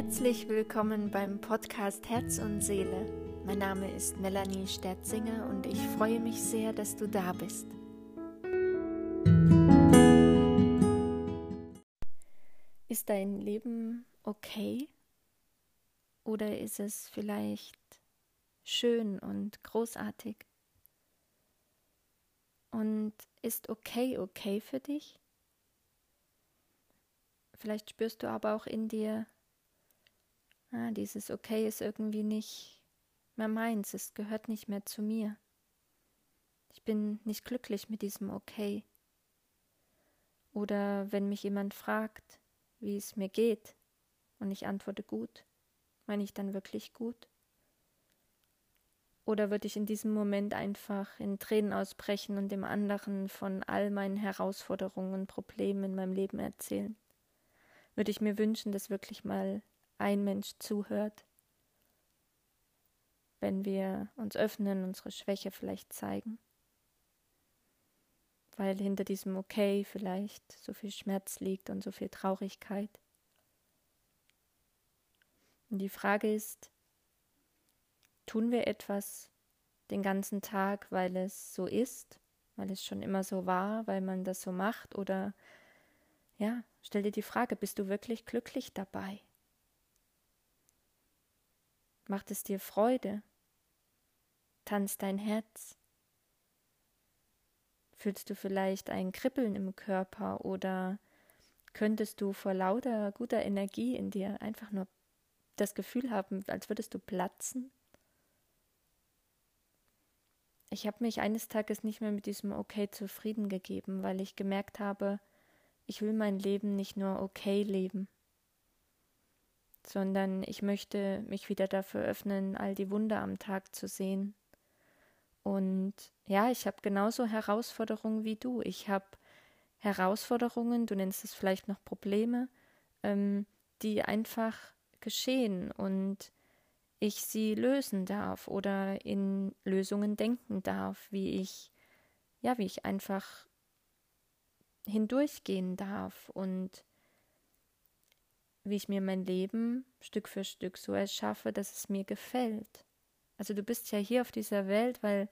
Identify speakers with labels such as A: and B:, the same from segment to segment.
A: Herzlich willkommen beim Podcast Herz und Seele. Mein Name ist Melanie Sterzinger und ich freue mich sehr, dass du da bist. Ist dein Leben okay? Oder ist es vielleicht schön und großartig? Und ist okay okay für dich? Vielleicht spürst du aber auch in dir, ah, dieses Okay ist irgendwie nicht mehr meins, es gehört nicht mehr zu mir. Ich bin nicht glücklich mit diesem Okay. Oder wenn mich jemand fragt, wie es mir geht, und ich antworte gut, meine ich dann wirklich gut? Oder würde ich in diesem Moment einfach in Tränen ausbrechen und dem anderen von all meinen Herausforderungen und Problemen in meinem Leben erzählen? Würde ich mir wünschen, dass wirklich mal ein Mensch zuhört, wenn wir uns öffnen, unsere Schwäche vielleicht zeigen. Weil hinter diesem Okay vielleicht so viel Schmerz liegt und so viel Traurigkeit. Und die Frage ist, tun wir etwas den ganzen Tag, weil es so ist, weil es schon immer so war, weil man das so macht? Oder ja, stell dir die Frage, bist du wirklich glücklich dabei? Macht es dir Freude? Tanzt dein Herz? Fühlst du vielleicht ein Kribbeln im Körper oder könntest du vor lauter guter Energie in dir einfach nur das Gefühl haben, als würdest du platzen? Ich habe mich eines Tages nicht mehr mit diesem Okay zufrieden gegeben, weil ich gemerkt habe, ich will mein Leben nicht nur okay leben sondern ich möchte mich wieder dafür öffnen, all die Wunder am Tag zu sehen. Und ja, ich habe genauso Herausforderungen wie du. Ich habe Herausforderungen, du nennst es vielleicht noch Probleme, ähm, die einfach geschehen und ich sie lösen darf oder in Lösungen denken darf, wie ich, ja, wie ich einfach hindurchgehen darf und wie ich mir mein Leben Stück für Stück so erschaffe, dass es mir gefällt. Also du bist ja hier auf dieser Welt, weil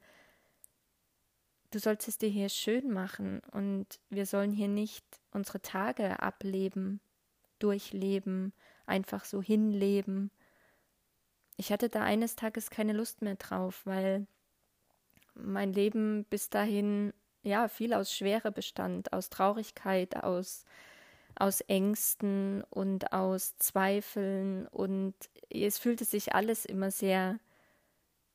A: du sollst es dir hier schön machen und wir sollen hier nicht unsere Tage ableben, durchleben, einfach so hinleben. Ich hatte da eines Tages keine Lust mehr drauf, weil mein Leben bis dahin ja viel aus Schwere bestand, aus Traurigkeit, aus aus Ängsten und aus Zweifeln und es fühlte sich alles immer sehr,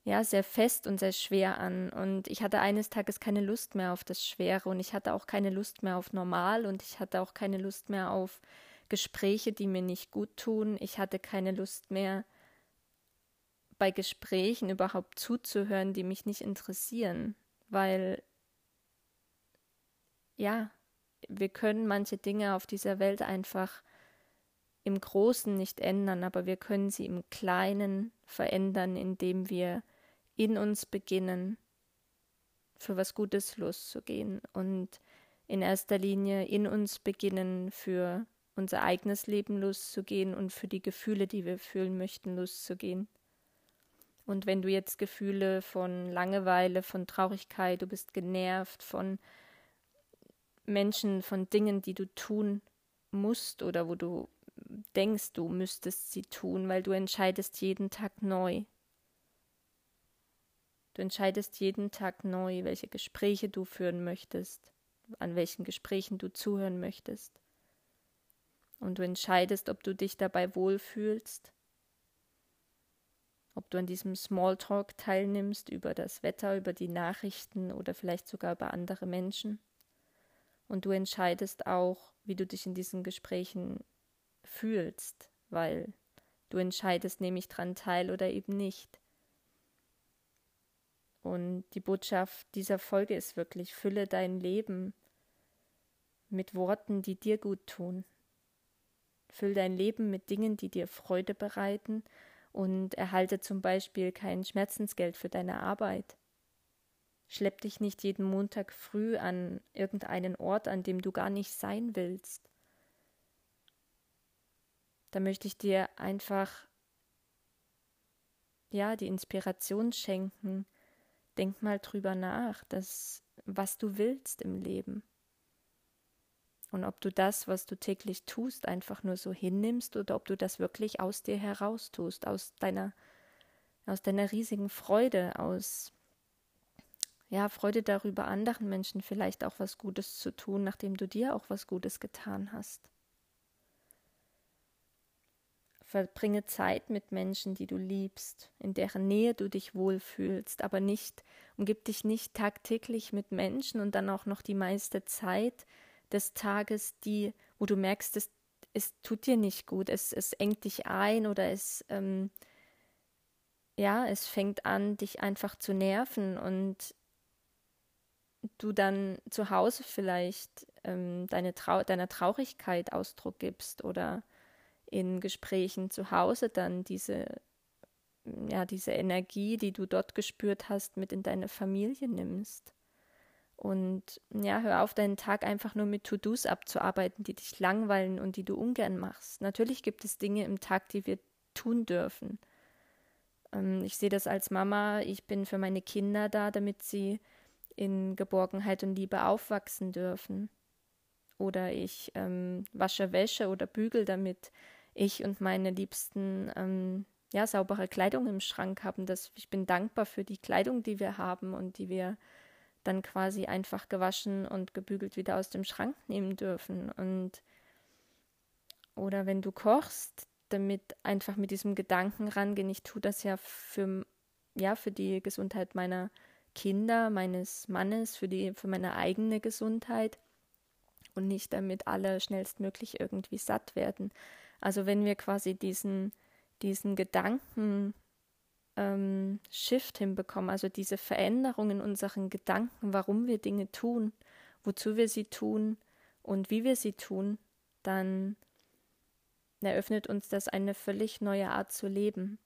A: ja, sehr fest und sehr schwer an und ich hatte eines Tages keine Lust mehr auf das Schwere und ich hatte auch keine Lust mehr auf Normal und ich hatte auch keine Lust mehr auf Gespräche, die mir nicht gut tun. Ich hatte keine Lust mehr bei Gesprächen überhaupt zuzuhören, die mich nicht interessieren, weil ja, wir können manche Dinge auf dieser Welt einfach im Großen nicht ändern, aber wir können sie im Kleinen verändern, indem wir in uns beginnen, für was Gutes loszugehen und in erster Linie in uns beginnen, für unser eigenes Leben loszugehen und für die Gefühle, die wir fühlen möchten, loszugehen. Und wenn du jetzt Gefühle von Langeweile, von Traurigkeit, du bist genervt, von Menschen von Dingen, die du tun musst oder wo du denkst, du müsstest sie tun, weil du entscheidest jeden Tag neu. Du entscheidest jeden Tag neu, welche Gespräche du führen möchtest, an welchen Gesprächen du zuhören möchtest. Und du entscheidest, ob du dich dabei wohlfühlst, ob du an diesem Smalltalk teilnimmst über das Wetter, über die Nachrichten oder vielleicht sogar über andere Menschen und du entscheidest auch, wie du dich in diesen Gesprächen fühlst, weil du entscheidest, nehme ich dran teil oder eben nicht. Und die Botschaft dieser Folge ist wirklich, fülle dein Leben mit Worten, die dir gut tun. Füll dein Leben mit Dingen, die dir Freude bereiten und erhalte zum Beispiel kein Schmerzensgeld für deine Arbeit. Schlepp dich nicht jeden Montag früh an irgendeinen Ort, an dem du gar nicht sein willst. da möchte ich dir einfach ja die Inspiration schenken. Denk mal drüber nach, dass was du willst im Leben. Und ob du das, was du täglich tust, einfach nur so hinnimmst oder ob du das wirklich aus dir heraus tust, aus deiner, aus deiner riesigen Freude, aus ja, Freude darüber, anderen Menschen vielleicht auch was Gutes zu tun, nachdem du dir auch was Gutes getan hast. Verbringe Zeit mit Menschen, die du liebst, in deren Nähe du dich wohlfühlst, aber nicht, umgib dich nicht tagtäglich mit Menschen und dann auch noch die meiste Zeit des Tages, die, wo du merkst, es, es tut dir nicht gut, es, es engt dich ein oder es, ähm, ja, es fängt an, dich einfach zu nerven und du dann zu Hause vielleicht ähm, deine Trau deiner Traurigkeit Ausdruck gibst oder in Gesprächen zu Hause dann diese ja diese Energie, die du dort gespürt hast, mit in deine Familie nimmst. Und ja, hör auf, deinen Tag einfach nur mit To-Dos abzuarbeiten, die dich langweilen und die du ungern machst. Natürlich gibt es Dinge im Tag, die wir tun dürfen. Ähm, ich sehe das als Mama. Ich bin für meine Kinder da, damit sie in Geborgenheit und Liebe aufwachsen dürfen. Oder ich ähm, wasche Wäsche oder bügel, damit ich und meine Liebsten ähm, ja saubere Kleidung im Schrank haben. Das, ich bin dankbar für die Kleidung, die wir haben und die wir dann quasi einfach gewaschen und gebügelt wieder aus dem Schrank nehmen dürfen. Und oder wenn du kochst, damit einfach mit diesem Gedanken rangehen, ich tue das ja für, ja, für die Gesundheit meiner Kinder, meines Mannes, für, die, für meine eigene Gesundheit und nicht damit alle schnellstmöglich irgendwie satt werden. Also wenn wir quasi diesen, diesen Gedanken ähm, Shift hinbekommen, also diese Veränderung in unseren Gedanken, warum wir Dinge tun, wozu wir sie tun und wie wir sie tun, dann eröffnet uns das eine völlig neue Art zu leben.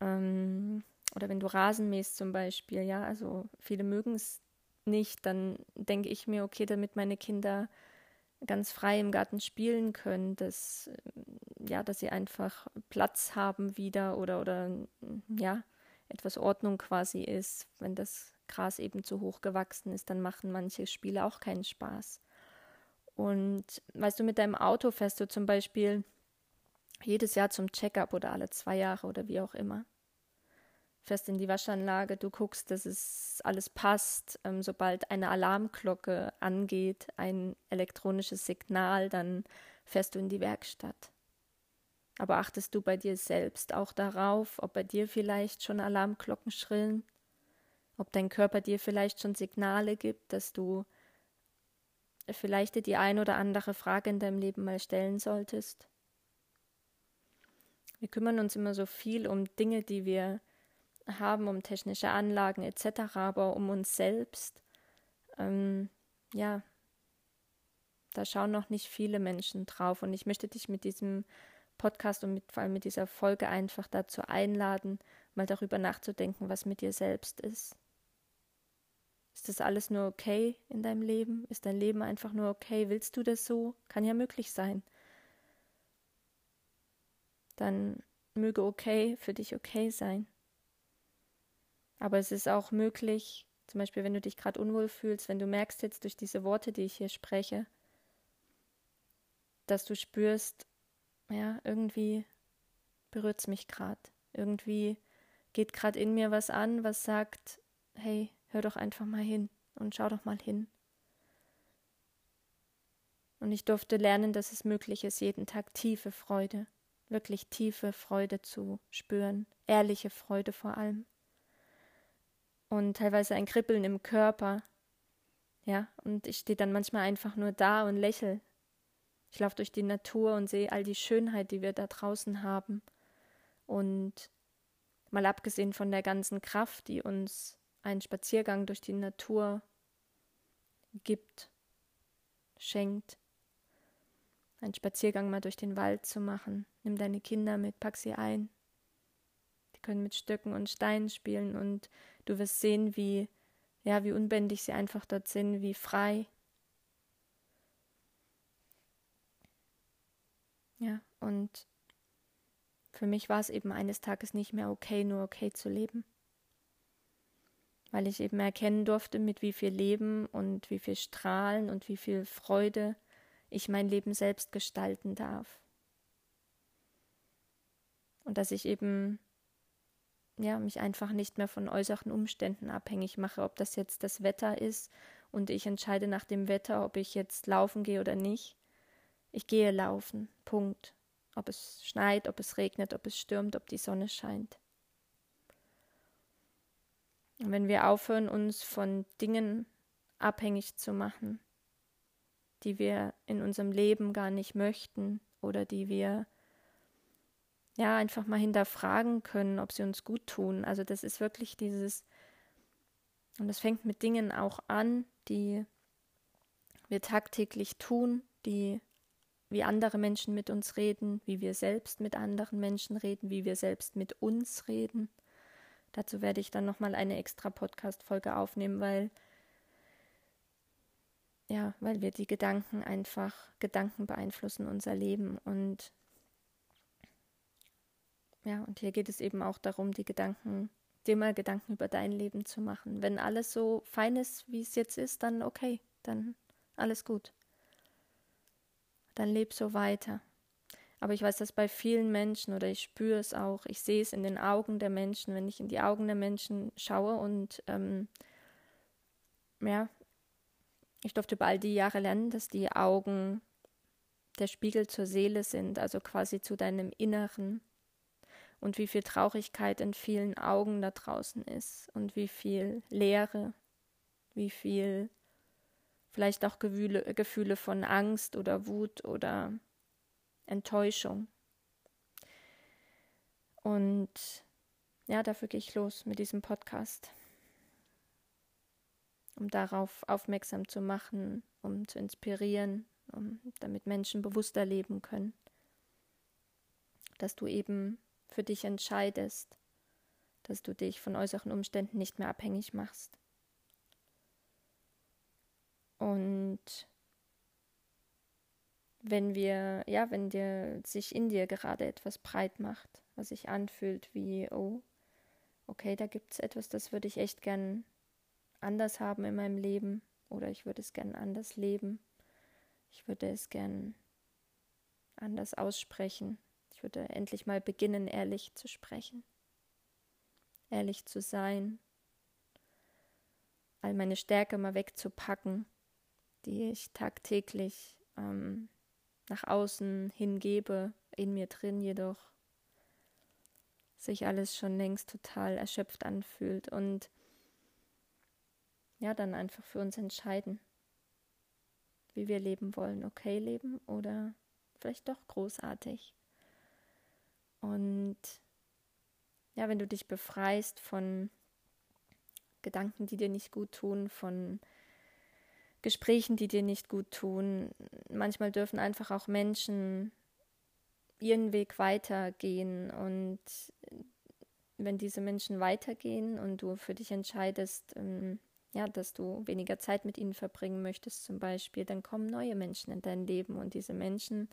A: Ähm, oder wenn du Rasen mähst zum Beispiel, ja, also viele mögen es nicht, dann denke ich mir, okay, damit meine Kinder ganz frei im Garten spielen können, dass ja, dass sie einfach Platz haben wieder oder oder ja, etwas Ordnung quasi ist. Wenn das Gras eben zu hoch gewachsen ist, dann machen manche Spiele auch keinen Spaß. Und weißt du, mit deinem Auto fährst du zum Beispiel jedes Jahr zum Checkup oder alle zwei Jahre oder wie auch immer fährst in die Waschanlage, du guckst, dass es alles passt. Ähm, sobald eine Alarmglocke angeht, ein elektronisches Signal, dann fährst du in die Werkstatt. Aber achtest du bei dir selbst auch darauf, ob bei dir vielleicht schon Alarmglocken schrillen? Ob dein Körper dir vielleicht schon Signale gibt, dass du vielleicht dir die ein oder andere Frage in deinem Leben mal stellen solltest? Wir kümmern uns immer so viel um Dinge, die wir haben, um technische Anlagen etc., aber um uns selbst, ähm, ja, da schauen noch nicht viele Menschen drauf. Und ich möchte dich mit diesem Podcast und mit, vor allem mit dieser Folge einfach dazu einladen, mal darüber nachzudenken, was mit dir selbst ist. Ist das alles nur okay in deinem Leben? Ist dein Leben einfach nur okay? Willst du das so? Kann ja möglich sein. Dann möge okay für dich okay sein. Aber es ist auch möglich, zum Beispiel, wenn du dich gerade unwohl fühlst, wenn du merkst jetzt durch diese Worte, die ich hier spreche, dass du spürst, ja, irgendwie berührt es mich gerade. Irgendwie geht gerade in mir was an, was sagt, hey, hör doch einfach mal hin und schau doch mal hin. Und ich durfte lernen, dass es möglich ist, jeden Tag tiefe Freude, wirklich tiefe Freude zu spüren, ehrliche Freude vor allem und teilweise ein Kribbeln im Körper. Ja, und ich stehe dann manchmal einfach nur da und lächle. Ich laufe durch die Natur und sehe all die Schönheit, die wir da draußen haben. Und mal abgesehen von der ganzen Kraft, die uns ein Spaziergang durch die Natur gibt, schenkt, einen Spaziergang mal durch den Wald zu machen. Nimm deine Kinder mit, pack sie ein. Können mit Stöcken und Steinen spielen und Du wirst sehen, wie, ja, wie unbändig sie einfach dort sind, wie frei. Und für mich war es eben eines Tages nicht mehr okay, nur okay zu leben. Weil ich eben erkennen durfte, mit wie viel Leben und wie viel Strahlen und wie viel Freude ich mein Leben selbst gestalten darf. Und dass ich eben ja, mich einfach nicht mehr von äußeren Umständen abhängig mache, ob das jetzt das Wetter ist und ich entscheide nach dem Wetter, ob ich jetzt laufen gehe oder nicht. Ich gehe laufen. Punkt. Ob es schneit, ob es regnet, ob es stürmt, ob die Sonne scheint. Und wenn wir aufhören, uns von Dingen abhängig zu machen, die wir in unserem Leben gar nicht möchten oder die wir ja einfach mal hinterfragen können, ob sie uns gut tun. Also das ist wirklich dieses, und das fängt mit Dingen auch an, die wir tagtäglich tun, die wie andere Menschen mit uns reden, wie wir selbst mit anderen Menschen reden, wie wir selbst mit uns reden. Dazu werde ich dann nochmal eine extra Podcast-Folge aufnehmen, weil, ja, weil wir die Gedanken einfach, Gedanken beeinflussen unser Leben und, ja, und hier geht es eben auch darum, die Gedanken, dir mal Gedanken über dein Leben zu machen. Wenn alles so fein ist, wie es jetzt ist, dann okay, dann alles gut dann leb so weiter. Aber ich weiß das bei vielen Menschen oder ich spüre es auch. Ich sehe es in den Augen der Menschen, wenn ich in die Augen der Menschen schaue und ähm, ja, ich durfte über all die Jahre lernen, dass die Augen der Spiegel zur Seele sind, also quasi zu deinem Inneren und wie viel Traurigkeit in vielen Augen da draußen ist und wie viel Leere, wie viel vielleicht auch Gefühle, Gefühle von Angst oder Wut oder Enttäuschung. Und ja, dafür gehe ich los mit diesem Podcast, um darauf aufmerksam zu machen, um zu inspirieren, um, damit Menschen bewusster leben können, dass du eben für dich entscheidest, dass du dich von äußeren Umständen nicht mehr abhängig machst. Und wenn wir, ja, wenn dir sich in dir gerade etwas breit macht, was sich anfühlt wie, oh, okay, da gibt es etwas, das würde ich echt gern anders haben in meinem Leben oder ich würde es gern anders leben. Ich würde es gern anders aussprechen. Würde endlich mal beginnen, ehrlich zu sprechen, ehrlich zu sein, all meine Stärke mal wegzupacken die ich tagtäglich ähm, nach außen hingebe, in mir drin jedoch sich alles schon längst total erschöpft anfühlt und ja, dann einfach für uns entscheiden, wie wir leben wollen. Okay leben oder vielleicht doch großartig. Und ja, wenn du dich befreist von Gedanken, die dir nicht gut tun, von Gesprächen, die dir nicht gut tun. Manchmal dürfen einfach auch Menschen ihren Weg weitergehen und wenn diese Menschen weitergehen und du für dich entscheidest, ähm, ja, dass du weniger Zeit mit ihnen verbringen möchtest zum Beispiel, dann kommen neue Menschen in dein Leben und diese Menschen,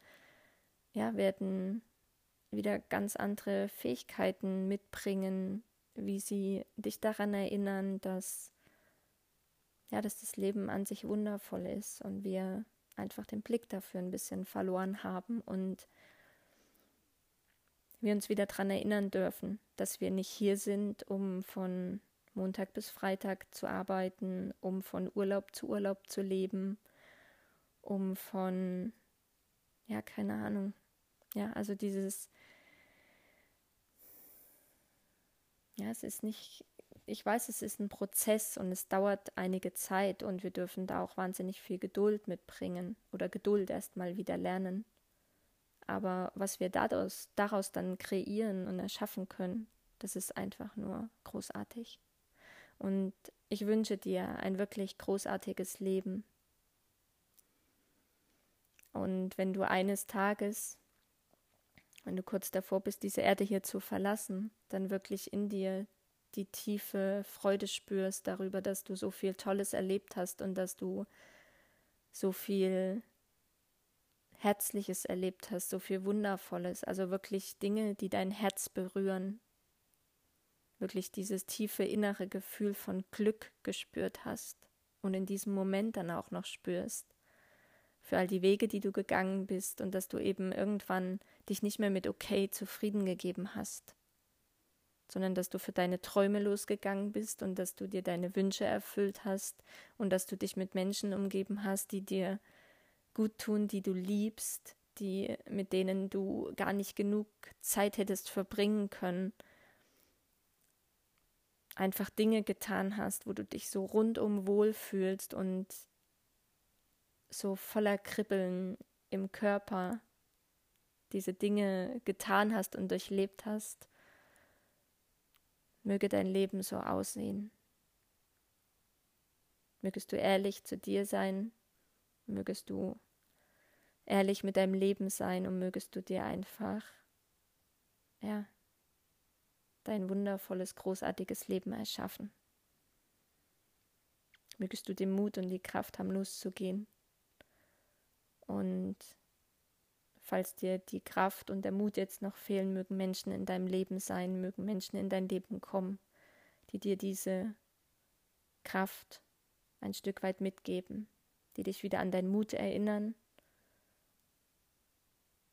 A: ja, werden wieder ganz andere Fähigkeiten mitbringen, wie sie dich daran erinnern, dass ja, dass das Leben an sich wundervoll ist und wir einfach den Blick dafür ein bisschen verloren haben und wir uns wieder daran erinnern dürfen, dass wir nicht hier sind, um von Montag bis Freitag zu arbeiten, um von Urlaub zu Urlaub zu leben, um von, ja, keine Ahnung, ja, also dieses, ja, es ist nicht ich weiß, es ist ein Prozess und es dauert einige Zeit und wir dürfen da auch wahnsinnig viel Geduld mitbringen oder Geduld erstmal wieder lernen. Aber was wir daraus, daraus dann kreieren und erschaffen können, das ist einfach nur großartig. Und ich wünsche dir ein wirklich großartiges Leben. Und wenn du eines Tages, wenn du kurz davor bist, diese Erde hier zu verlassen, dann wirklich in dir die tiefe Freude spürst darüber, dass du so viel Tolles erlebt hast und dass du so viel Herzliches erlebt hast, so viel Wundervolles, also wirklich Dinge, die dein Herz berühren, wirklich dieses tiefe innere Gefühl von Glück gespürt hast und in diesem Moment dann auch noch spürst, für all die Wege, die du gegangen bist und dass du eben irgendwann dich nicht mehr mit okay zufrieden gegeben hast, sondern dass du für deine Träume losgegangen bist und dass du dir deine Wünsche erfüllt hast und dass du dich mit Menschen umgeben hast, die dir gut tun, die du liebst, die mit denen du gar nicht genug Zeit hättest verbringen können, einfach Dinge getan hast, wo du dich so rundum wohlfühlst und so voller Kribbeln im Körper diese Dinge getan hast und durchlebt hast, möge dein Leben so aussehen. Mögest du ehrlich zu dir sein, mögest du ehrlich mit deinem Leben sein und mögest du dir einfach, ja, dein wundervolles, großartiges Leben erschaffen. Mögest du den Mut und die Kraft haben, loszugehen. Und falls dir die Kraft und der Mut jetzt noch fehlen, mögen Menschen in deinem Leben sein, mögen Menschen in dein Leben kommen, die dir diese Kraft ein Stück weit mitgeben, die dich wieder an deinen Mut erinnern.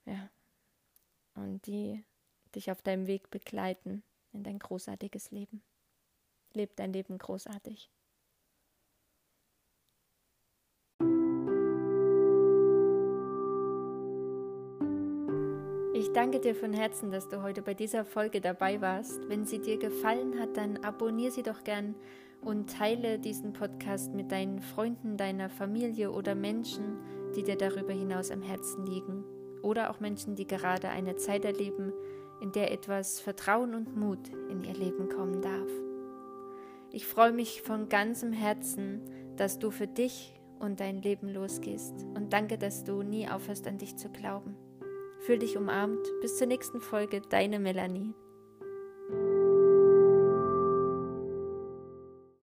A: Ja. Und die dich auf deinem Weg begleiten in dein großartiges Leben. Leb dein Leben großartig. Ich danke dir von Herzen, dass du heute bei dieser Folge dabei warst. Wenn sie dir gefallen hat, dann abonniere sie doch gern und teile diesen Podcast mit deinen Freunden, deiner Familie oder Menschen, die dir darüber hinaus am Herzen liegen. Oder auch Menschen, die gerade eine Zeit erleben, in der etwas Vertrauen und Mut in ihr Leben kommen darf. Ich freue mich von ganzem Herzen, dass du für dich und dein Leben losgehst und danke, dass du nie aufhörst an dich zu glauben. Fühl dich umarmt. Bis zur nächsten Folge, deine Melanie.